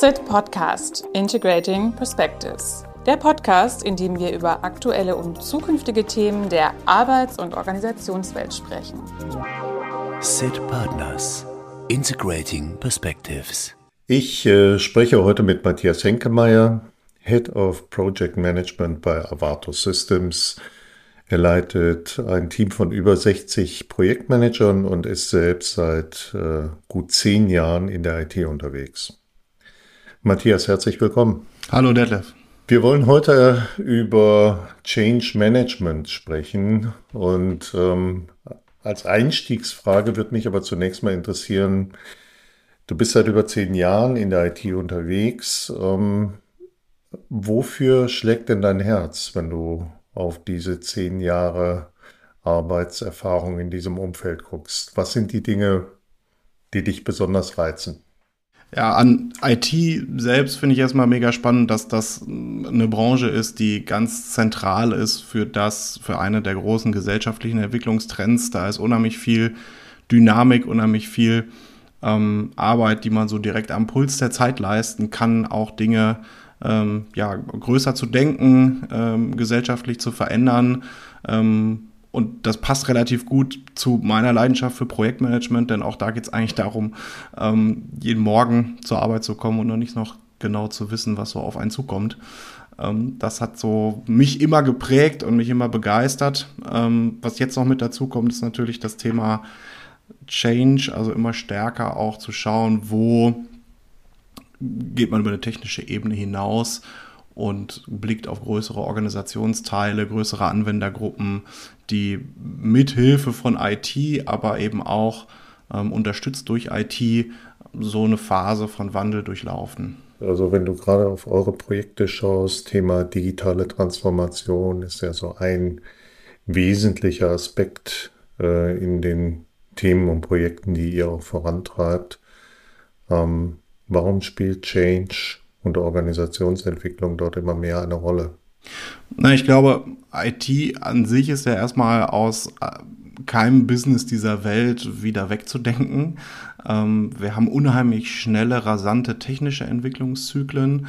SIT Podcast Integrating Perspectives. Der Podcast, in dem wir über aktuelle und zukünftige Themen der Arbeits- und Organisationswelt sprechen. SIT Partners Integrating Perspectives. Ich äh, spreche heute mit Matthias Henkemeyer, Head of Project Management bei Avato Systems. Er leitet ein Team von über 60 Projektmanagern und ist selbst seit äh, gut zehn Jahren in der IT unterwegs. Matthias, herzlich willkommen. Hallo Detlef. Wir wollen heute über Change Management sprechen und ähm, als Einstiegsfrage wird mich aber zunächst mal interessieren, du bist seit über zehn Jahren in der IT unterwegs. Ähm, wofür schlägt denn dein Herz, wenn du auf diese zehn Jahre Arbeitserfahrung in diesem Umfeld guckst? Was sind die Dinge, die dich besonders reizen? Ja, an IT selbst finde ich erstmal mega spannend, dass das eine Branche ist, die ganz zentral ist für das, für eine der großen gesellschaftlichen Entwicklungstrends. Da ist unheimlich viel Dynamik, unheimlich viel ähm, Arbeit, die man so direkt am Puls der Zeit leisten kann, auch Dinge ähm, ja, größer zu denken, ähm, gesellschaftlich zu verändern. Ähm, und das passt relativ gut zu meiner Leidenschaft für Projektmanagement, denn auch da geht es eigentlich darum, ähm, jeden Morgen zur Arbeit zu kommen und noch nicht noch genau zu wissen, was so auf einen zukommt. Ähm, das hat so mich immer geprägt und mich immer begeistert. Ähm, was jetzt noch mit dazu kommt, ist natürlich das Thema Change, also immer stärker auch zu schauen, wo geht man über eine technische Ebene hinaus und blickt auf größere Organisationsteile, größere Anwendergruppen, die mithilfe von IT, aber eben auch ähm, unterstützt durch IT so eine Phase von Wandel durchlaufen. Also wenn du gerade auf eure Projekte schaust, Thema digitale Transformation ist ja so ein wesentlicher Aspekt äh, in den Themen und Projekten, die ihr auch vorantreibt. Ähm, warum spielt Change und Organisationsentwicklung dort immer mehr eine Rolle? Na, ich glaube, IT an sich ist ja erstmal aus äh, keinem Business dieser Welt wieder wegzudenken. Ähm, wir haben unheimlich schnelle, rasante technische Entwicklungszyklen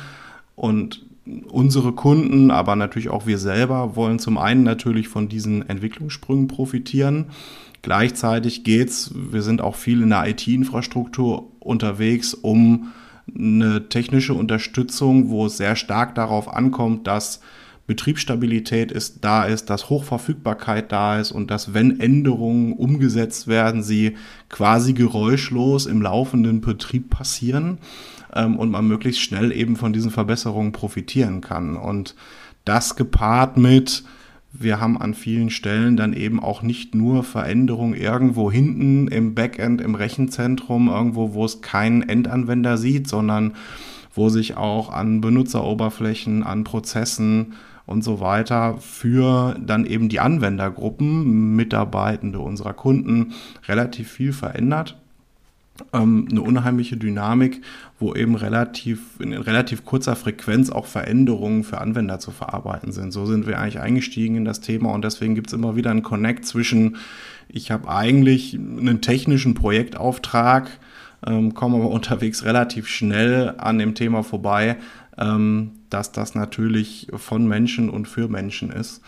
und unsere Kunden, aber natürlich auch wir selber wollen zum einen natürlich von diesen Entwicklungssprüngen profitieren. Gleichzeitig geht's, wir sind auch viel in der IT-Infrastruktur unterwegs, um eine technische Unterstützung, wo es sehr stark darauf ankommt, dass Betriebsstabilität ist, da ist, dass Hochverfügbarkeit da ist und dass, wenn Änderungen umgesetzt werden, sie quasi geräuschlos im laufenden Betrieb passieren ähm, und man möglichst schnell eben von diesen Verbesserungen profitieren kann. Und das gepaart mit wir haben an vielen Stellen dann eben auch nicht nur Veränderungen irgendwo hinten im Backend, im Rechenzentrum, irgendwo, wo es keinen Endanwender sieht, sondern wo sich auch an Benutzeroberflächen, an Prozessen und so weiter für dann eben die Anwendergruppen, Mitarbeitende unserer Kunden relativ viel verändert ähm, eine unheimliche Dynamik, wo eben relativ in relativ kurzer Frequenz auch Veränderungen für Anwender zu verarbeiten sind. So sind wir eigentlich eingestiegen in das Thema und deswegen gibt es immer wieder einen Connect zwischen, ich habe eigentlich einen technischen Projektauftrag, ähm, komme aber unterwegs relativ schnell an dem Thema vorbei, ähm, dass das natürlich von Menschen und für Menschen ist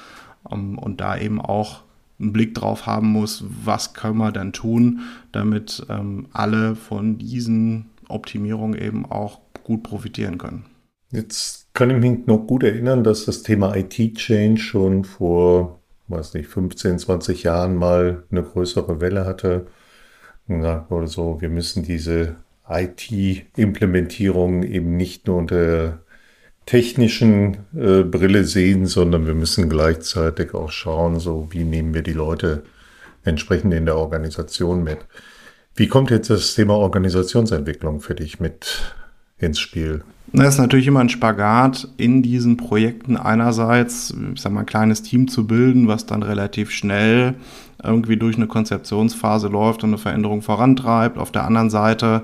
ähm, und da eben auch einen Blick drauf haben muss, was können wir dann tun, damit ähm, alle von diesen Optimierungen eben auch gut profitieren können. Jetzt kann ich mich noch gut erinnern, dass das Thema IT-Change schon vor, weiß nicht, 15, 20 Jahren mal eine größere Welle hatte. Gesagt so, wir müssen diese IT-Implementierung eben nicht nur unter technischen äh, Brille sehen, sondern wir müssen gleichzeitig auch schauen, so wie nehmen wir die Leute entsprechend in der Organisation mit. Wie kommt jetzt das Thema Organisationsentwicklung für dich mit ins Spiel? Das ist natürlich immer ein Spagat in diesen Projekten einerseits, ich sag mal, ein kleines Team zu bilden, was dann relativ schnell irgendwie durch eine Konzeptionsphase läuft und eine Veränderung vorantreibt. Auf der anderen Seite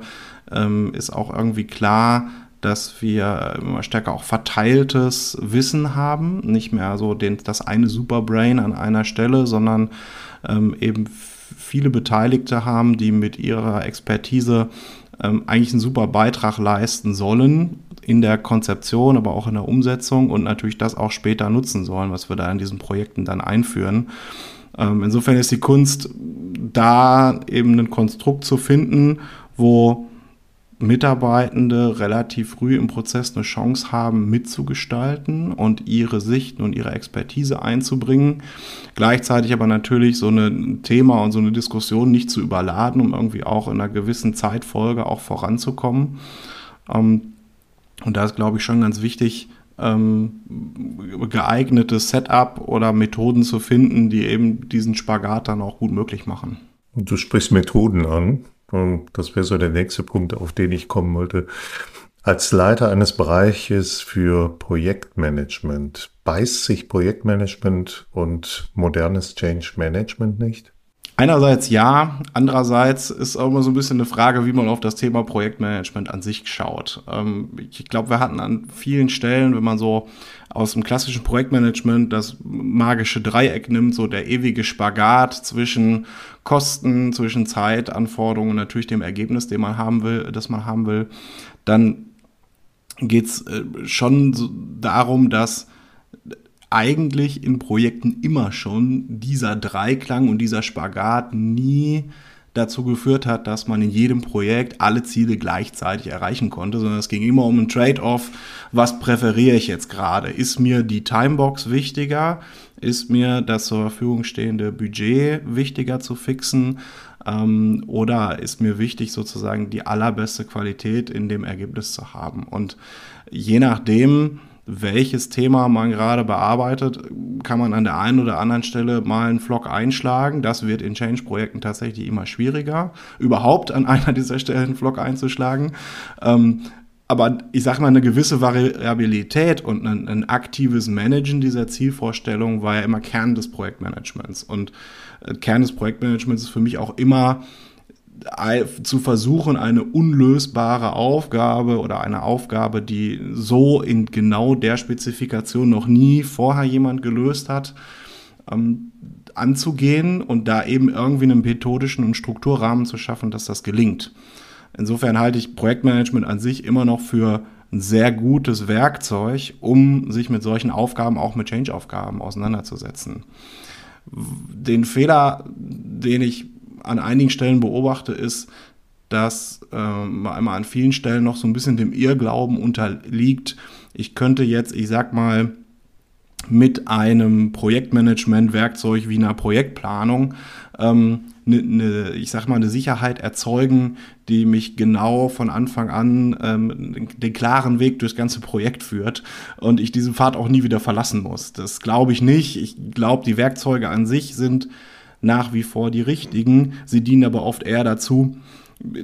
ähm, ist auch irgendwie klar, dass wir immer stärker auch verteiltes Wissen haben, nicht mehr so den, das eine Superbrain an einer Stelle, sondern ähm, eben viele Beteiligte haben, die mit ihrer Expertise ähm, eigentlich einen super Beitrag leisten sollen in der Konzeption, aber auch in der Umsetzung und natürlich das auch später nutzen sollen, was wir da in diesen Projekten dann einführen. Ähm, insofern ist die Kunst, da eben ein Konstrukt zu finden, wo Mitarbeitende relativ früh im Prozess eine Chance haben, mitzugestalten und ihre Sichten und ihre Expertise einzubringen. Gleichzeitig aber natürlich so ein Thema und so eine Diskussion nicht zu überladen, um irgendwie auch in einer gewissen Zeitfolge auch voranzukommen. Ähm, und da ist, glaube ich, schon ganz wichtig, ähm, geeignete Setup oder Methoden zu finden, die eben diesen Spagat dann auch gut möglich machen. Du sprichst Methoden an. Das wäre so der nächste Punkt, auf den ich kommen wollte. Als Leiter eines Bereiches für Projektmanagement, beißt sich Projektmanagement und modernes Change Management nicht? Einerseits ja, andererseits ist auch immer so ein bisschen eine Frage, wie man auf das Thema Projektmanagement an sich schaut. Ähm, ich glaube, wir hatten an vielen Stellen, wenn man so aus dem klassischen Projektmanagement das magische Dreieck nimmt, so der ewige Spagat zwischen Kosten, zwischen Zeitanforderungen und natürlich dem Ergebnis, den man haben will, das man haben will, dann geht es äh, schon darum, dass eigentlich in Projekten immer schon dieser Dreiklang und dieser Spagat nie dazu geführt hat, dass man in jedem Projekt alle Ziele gleichzeitig erreichen konnte, sondern es ging immer um ein Trade-off. Was präferiere ich jetzt gerade? Ist mir die Timebox wichtiger? Ist mir das zur Verfügung stehende Budget wichtiger zu fixen? Ähm, oder ist mir wichtig, sozusagen die allerbeste Qualität in dem Ergebnis zu haben? Und je nachdem, welches Thema man gerade bearbeitet, kann man an der einen oder anderen Stelle mal einen Vlog einschlagen. Das wird in Change-Projekten tatsächlich immer schwieriger, überhaupt an einer dieser Stellen einen Vlog einzuschlagen. Ähm, aber ich sage mal, eine gewisse Variabilität und ein, ein, aktives Managen dieser Zielvorstellung war ja immer Kern des Projektmanagements. Und äh, Kern des Projektmanagements ist für mich auch immer zu versuchen, eine unlösbare Aufgabe oder eine Aufgabe, die so in genau der Spezifikation noch nie vorher jemand gelöst hat, ähm, anzugehen und da eben irgendwie einen methodischen und Strukturrahmen zu schaffen, dass das gelingt. Insofern halte ich Projektmanagement an sich immer noch für ein sehr gutes Werkzeug, um sich mit solchen Aufgaben, auch mit Change-Aufgaben auseinanderzusetzen. Den Fehler, den ich an einigen Stellen beobachte, ist, dass äh, einmal an vielen Stellen noch so ein bisschen dem Irrglauben unterliegt. Ich könnte jetzt, ich sag mal, mit einem Projektmanagement-Werkzeug wie einer Projektplanung ähm, ne, ne, ich sag mal, eine Sicherheit erzeugen, die mich genau von Anfang an ähm, den, den, klaren Weg durchs ganze Projekt führt und ich diesen Pfad auch nie wieder verlassen muss. Das glaube ich nicht. Ich glaube, die Werkzeuge an sich sind nach wie vor die richtigen. Sie dienen aber oft eher dazu,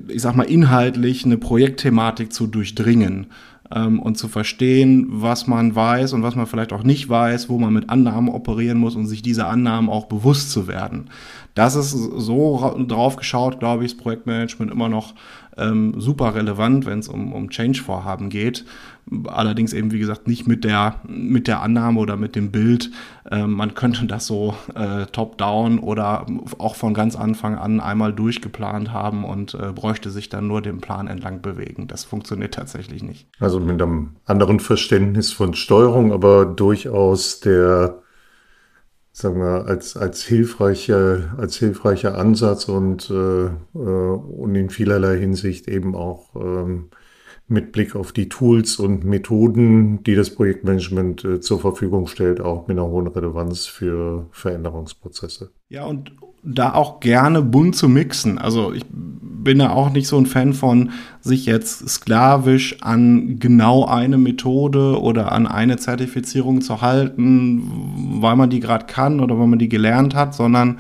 ich sag mal, inhaltlich eine Projektthematik zu durchdringen ähm, und zu verstehen, was man weiß und was man vielleicht auch nicht weiß, wo man mit Annahmen operieren muss und sich diese Annahmen auch bewusst zu werden. Das ist so drauf geschaut, glaube ich, das Projektmanagement immer noch ähm, super relevant, wenn es um, um Change-Vorhaben geht. Allerdings eben, wie gesagt, nicht mit der, mit der Annahme oder mit dem Bild. Ähm, man könnte das so äh, top-down oder auch von ganz Anfang an einmal durchgeplant haben und äh, bräuchte sich dann nur dem Plan entlang bewegen. Das funktioniert tatsächlich nicht. Also mit einem anderen Verständnis von Steuerung, aber durchaus der sagen wir, als, als, hilfreicher, als hilfreicher Ansatz und, äh, äh, und in vielerlei Hinsicht eben auch ähm, mit Blick auf die Tools und Methoden, die das Projektmanagement äh, zur Verfügung stellt, auch mit einer hohen Relevanz für Veränderungsprozesse. Ja, und da auch gerne bunt zu mixen. Also ich bin da auch nicht so ein Fan von, sich jetzt sklavisch an genau eine Methode oder an eine Zertifizierung zu halten, weil man die gerade kann oder weil man die gelernt hat, sondern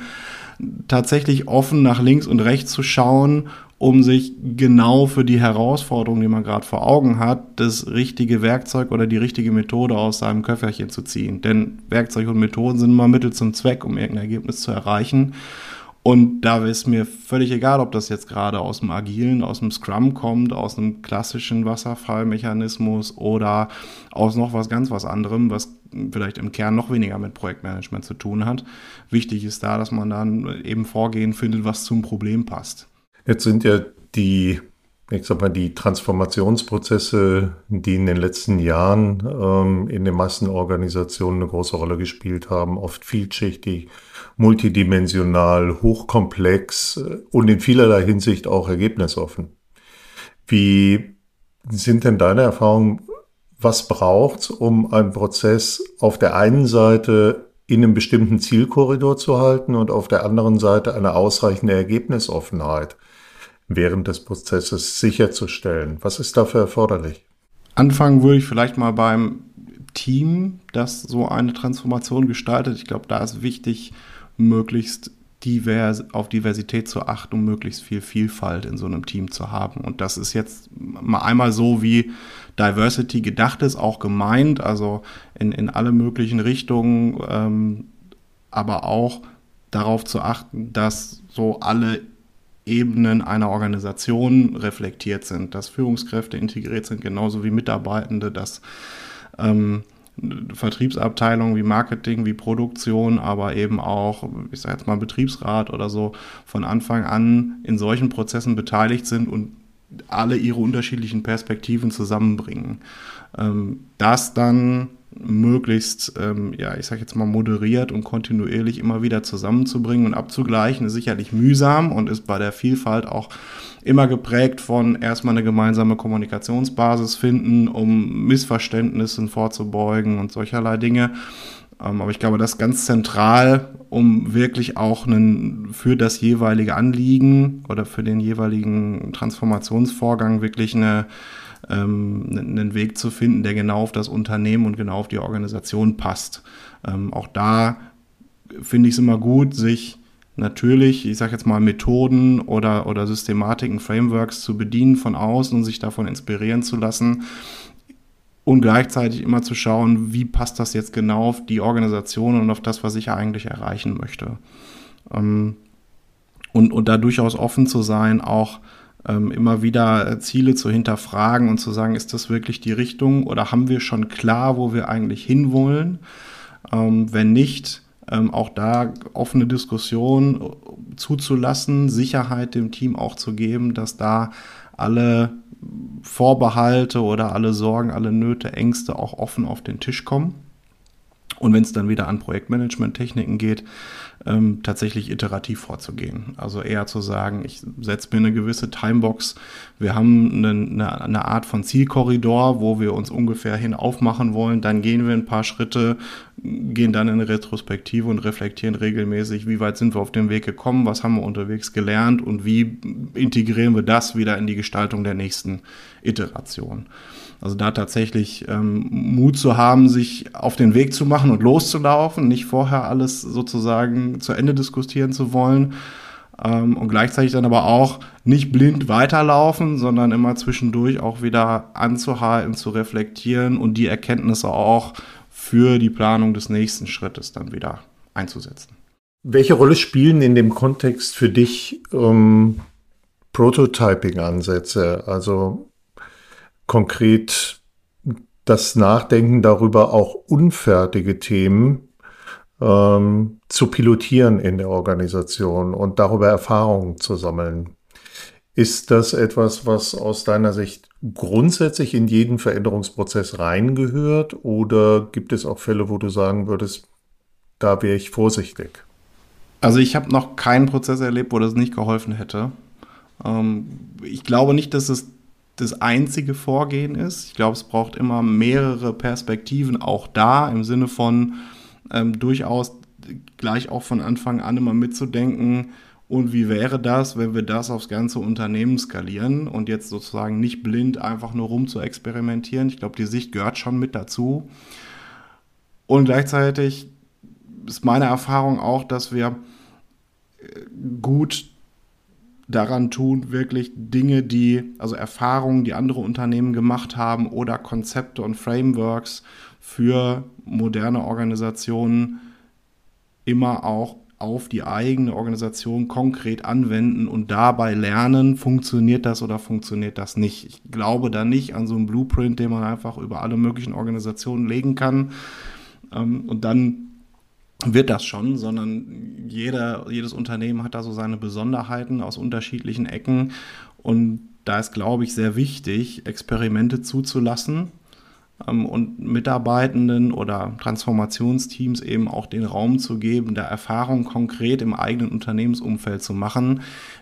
tatsächlich offen nach links und rechts zu schauen um sich genau für die Herausforderung, die man gerade vor Augen hat, das richtige Werkzeug oder die richtige Methode aus seinem Köfferchen zu ziehen. Denn Werkzeuge und Methoden sind immer Mittel zum Zweck, um irgendein Ergebnis zu erreichen. Und da ist mir völlig egal, ob das jetzt gerade aus dem Agilen, aus dem Scrum kommt, aus einem klassischen Wasserfallmechanismus oder aus noch was ganz was anderem, was vielleicht im Kern noch weniger mit Projektmanagement zu tun hat. Wichtig ist da, dass man dann eben Vorgehen findet, was zum Problem passt. Jetzt sind ja die ich sag mal, die Transformationsprozesse, die in den letzten Jahren ähm, in den meisten Organisationen eine große Rolle gespielt haben, oft vielschichtig, multidimensional, hochkomplex äh, und in vielerlei Hinsicht auch ergebnisoffen. Wie sind denn deine Erfahrungen, was braucht um einen Prozess auf der einen Seite in einem bestimmten Zielkorridor zu halten und auf der anderen Seite eine ausreichende Ergebnisoffenheit während des Prozesses sicherzustellen? Was ist dafür erforderlich? Anfangen würde ich vielleicht mal beim Team, das so eine Transformation gestaltet. Ich glaube, da ist wichtig, möglichst divers, auf Diversität zu achten, um möglichst viel Vielfalt in so einem Team zu haben. Und das ist jetzt mal einmal so, wie Diversity gedacht ist, auch gemeint, also in, in alle möglichen Richtungen, ähm, aber auch darauf zu achten, dass so alle Ebenen einer Organisation reflektiert sind, dass Führungskräfte integriert sind, genauso wie Mitarbeitende, dass ähm, Vertriebsabteilungen wie Marketing, wie Produktion, aber eben auch, ich sage jetzt mal Betriebsrat oder so, von Anfang an in solchen Prozessen beteiligt sind und alle ihre unterschiedlichen Perspektiven zusammenbringen. Ähm, das dann möglichst, ähm, ja, ich sage jetzt mal moderiert und kontinuierlich immer wieder zusammenzubringen und abzugleichen, ist sicherlich mühsam und ist bei der Vielfalt auch immer geprägt von erstmal eine gemeinsame Kommunikationsbasis finden, um Missverständnissen vorzubeugen und solcherlei Dinge. Ähm, aber ich glaube, das ist ganz zentral, um wirklich auch einen, für das jeweilige Anliegen oder für den jeweiligen Transformationsvorgang wirklich eine ähm, einen Weg zu finden, der genau auf das Unternehmen und genau auf die Organisation passt. Ähm, auch da finde ich es immer gut, sich natürlich, ich sage jetzt mal, Methoden oder, oder Systematiken, Frameworks zu bedienen von außen und sich davon inspirieren zu lassen und gleichzeitig immer zu schauen, wie passt das jetzt genau auf die Organisation und auf das, was ich eigentlich erreichen möchte. Ähm, und, und da durchaus offen zu sein, auch ähm, immer wieder äh, Ziele zu hinterfragen und zu sagen, ist das wirklich die Richtung oder haben wir schon klar, wo wir eigentlich hinwollen? Ähm, wenn nicht, ähm, auch da offene Diskussion äh, zuzulassen, Sicherheit dem Team auch zu geben, dass da alle Vorbehalte oder alle Sorgen, alle Nöte, Ängste auch offen auf den Tisch kommen. Und wenn es dann wieder an Projektmanagement-Techniken geht, ähm, tatsächlich iterativ vorzugehen. Also eher zu sagen, ich setze mir eine gewisse Timebox. Wir haben eine, eine, Art von Zielkorridor, wo wir uns ungefähr hin aufmachen wollen. Dann gehen wir ein paar Schritte, gehen dann in Retrospektive und reflektieren regelmäßig, wie weit sind wir auf dem Weg gekommen, was haben wir unterwegs gelernt und wie integrieren wir das wieder in die Gestaltung der nächsten Iteration. Also da tatsächlich ähm, Mut zu haben, sich auf den Weg zu machen und loszulaufen, nicht vorher alles sozusagen zu Ende diskutieren zu wollen ähm, und gleichzeitig dann aber auch nicht blind weiterlaufen, sondern immer zwischendurch auch wieder anzuhalten, zu reflektieren und die Erkenntnisse auch für die Planung des nächsten Schrittes dann wieder einzusetzen. Welche Rolle spielen in dem Kontext für dich ähm, Prototyping-Ansätze? Also konkret das Nachdenken darüber, auch unfertige Themen ähm, zu pilotieren in der Organisation und darüber Erfahrungen zu sammeln. Ist das etwas, was aus deiner Sicht grundsätzlich in jeden Veränderungsprozess reingehört oder gibt es auch Fälle, wo du sagen würdest, da wäre ich vorsichtig? Also ich habe noch keinen Prozess erlebt, wo das nicht geholfen hätte. Ähm, ich glaube nicht, dass es das einzige Vorgehen ist. Ich glaube, es braucht immer mehrere Perspektiven auch da im Sinne von ähm, durchaus gleich auch von Anfang an immer mitzudenken, und wie wäre das, wenn wir das aufs ganze Unternehmen skalieren und jetzt sozusagen nicht blind einfach nur rum zu experimentieren. Ich glaube, die Sicht gehört schon mit dazu. Und gleichzeitig ist meine Erfahrung auch, dass wir äh, gut daran tun, wirklich Dinge, die, also Erfahrungen, die andere Unternehmen gemacht haben oder Konzepte und Frameworks für moderne Organisationen immer auch auf die eigene Organisation konkret anwenden und dabei lernen, funktioniert das oder funktioniert das nicht. Ich glaube da nicht an so einen Blueprint, den man einfach über alle möglichen Organisationen legen kann. Ähm, und dann wird das schon, sondern jeder, jedes Unternehmen hat da so seine Besonderheiten aus unterschiedlichen Ecken. Und da ist, glaube ich, sehr wichtig, Experimente zuzulassen und Mitarbeitenden oder Transformationsteams eben auch den Raum zu geben, da Erfahrungen konkret im eigenen Unternehmensumfeld zu machen,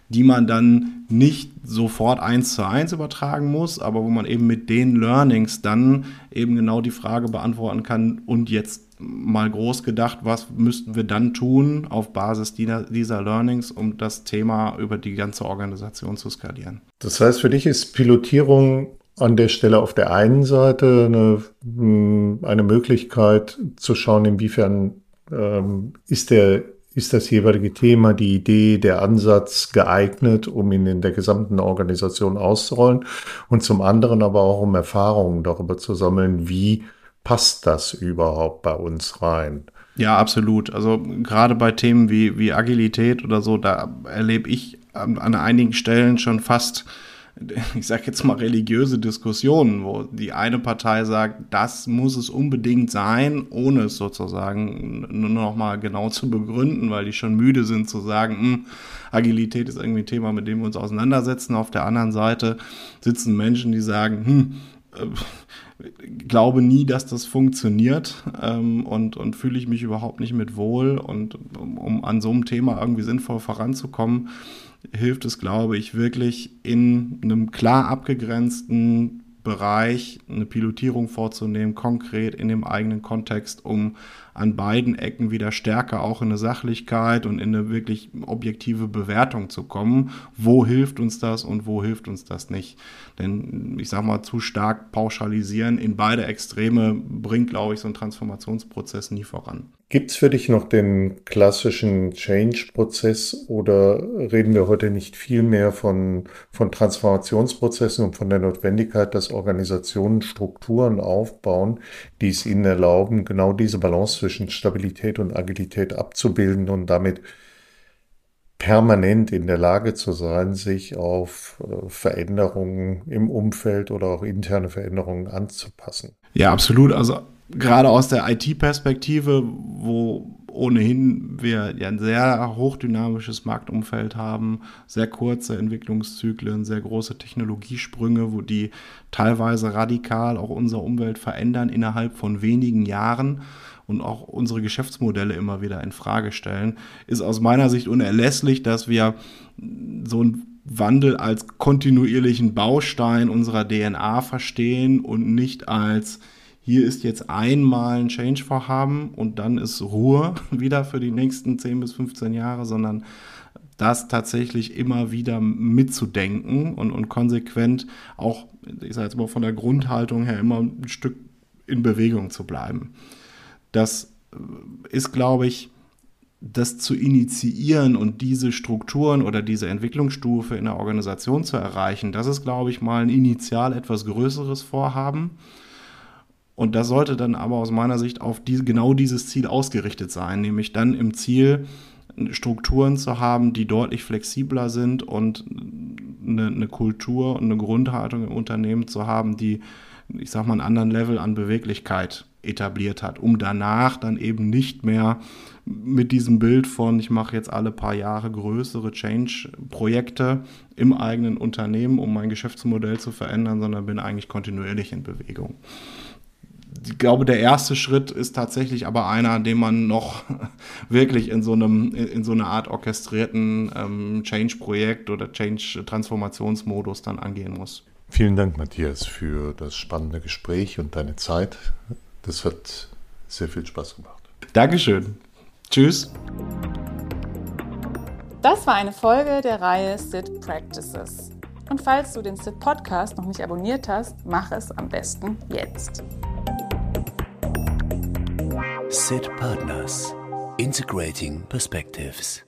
die man dann nicht sofort eins zu eins übertragen muss, aber wo man eben mit den Learnings dann eben genau die Frage beantworten kann und jetzt mal groß gedacht, was müssten wir dann tun auf Basis dieser Learnings, um das Thema über die ganze Organisation zu skalieren. Das heißt, für dich ist Pilotierung an der Stelle auf der einen Seite eine, hm, eine Möglichkeit zu schauen, inwiefern ähm, ist der ist das jeweilige Thema, die Idee, der Ansatz geeignet, um ihn in der gesamten Organisation auszurollen und zum anderen aber auch um Erfahrungen darüber zu sammeln, wie passt das überhaupt bei uns rein? Ja, absolut. Also gerade bei Themen wie, wie Agilität oder so, da erlebe ich an, an einigen Stellen schon fast, ich sage jetzt mal religiöse Diskussionen, wo die eine Partei sagt, das muss es unbedingt sein, ohne es sozusagen nur noch mal genau zu begründen, weil die schon müde sind zu sagen, hm, Agilität ist irgendwie ein Thema, mit dem wir uns auseinandersetzen. Auf der anderen Seite sitzen Menschen, die sagen, hm, äh, glaube nie, dass das funktioniert ähm, und, und fühle ich mich überhaupt nicht mit wohl. Und um, um an so einem Thema irgendwie sinnvoll voranzukommen, hilft es, glaube ich, wirklich in einem klar abgegrenzten Bereich eine Pilotierung vorzunehmen, konkret in dem eigenen Kontext, um an beiden Ecken wieder stärker auch in eine Sachlichkeit und in eine wirklich objektive Bewertung zu kommen. Wo hilft uns das und wo hilft uns das nicht? Denn ich sage mal, zu stark pauschalisieren in beide Extreme bringt, glaube ich, so einen Transformationsprozess nie voran. Gibt es für dich noch den klassischen Change-Prozess oder reden wir heute nicht viel mehr von, von Transformationsprozessen und von der Notwendigkeit, dass Organisationen Strukturen aufbauen, die es ihnen erlauben, genau diese Balance zwischen Stabilität und Agilität abzubilden und damit permanent in der Lage zu sein, sich auf äh, Veränderungen im Umfeld oder auch interne Veränderungen anzupassen. Ja, absolut. Also gerade aus der IT-Perspektive, wo ohnehin wir ja ein sehr hochdynamisches Marktumfeld haben, sehr kurze Entwicklungszyklen, sehr große Technologiesprünge, wo die teilweise radikal auch unsere Umwelt verändern innerhalb von wenigen Jahren und auch unsere Geschäftsmodelle immer wieder in Frage stellen, ist aus meiner Sicht unerlässlich, dass wir so ein Wandel als kontinuierlichen Baustein unserer DNA verstehen und nicht als hier ist jetzt einmal ein Change-Vorhaben und dann ist Ruhe wieder für die nächsten 10 bis 15 Jahre, sondern das tatsächlich immer wieder mitzudenken und, und konsequent auch, ich sage jetzt mal von der Grundhaltung her, immer ein Stück in Bewegung zu bleiben. Das ist, glaube ich, das zu initiieren und diese Strukturen oder diese Entwicklungsstufe in der Organisation zu erreichen, das ist, glaube ich, mal ein initial etwas größeres Vorhaben. Und das sollte dann aber aus meiner Sicht auf die, genau dieses Ziel ausgerichtet sein, nämlich dann im Ziel Strukturen zu haben, die deutlich flexibler sind und eine, eine Kultur und eine Grundhaltung im Unternehmen zu haben, die, ich sag mal, einen anderen Level an Beweglichkeit etabliert hat, um danach dann eben nicht mehr mit diesem Bild von, ich mache jetzt alle paar Jahre größere Change-Projekte im eigenen Unternehmen, um mein Geschäftsmodell zu verändern, sondern bin eigentlich kontinuierlich in Bewegung ich glaube, der erste Schritt ist tatsächlich aber einer, den man noch wirklich in so einem, in so einer Art orchestrierten ähm, Change-Projekt oder Change-Transformationsmodus dann angehen muss. Vielen Dank, Matthias, für das spannende Gespräch und deine Zeit. Das hat sehr viel Spaß gemacht. Dankeschön. Tschüss. Das war eine Folge der Reihe SIT Practices. Und falls du den SIT Podcast noch nicht abonniert hast, mach es am besten jetzt. SIT Partners Integrating Perspectives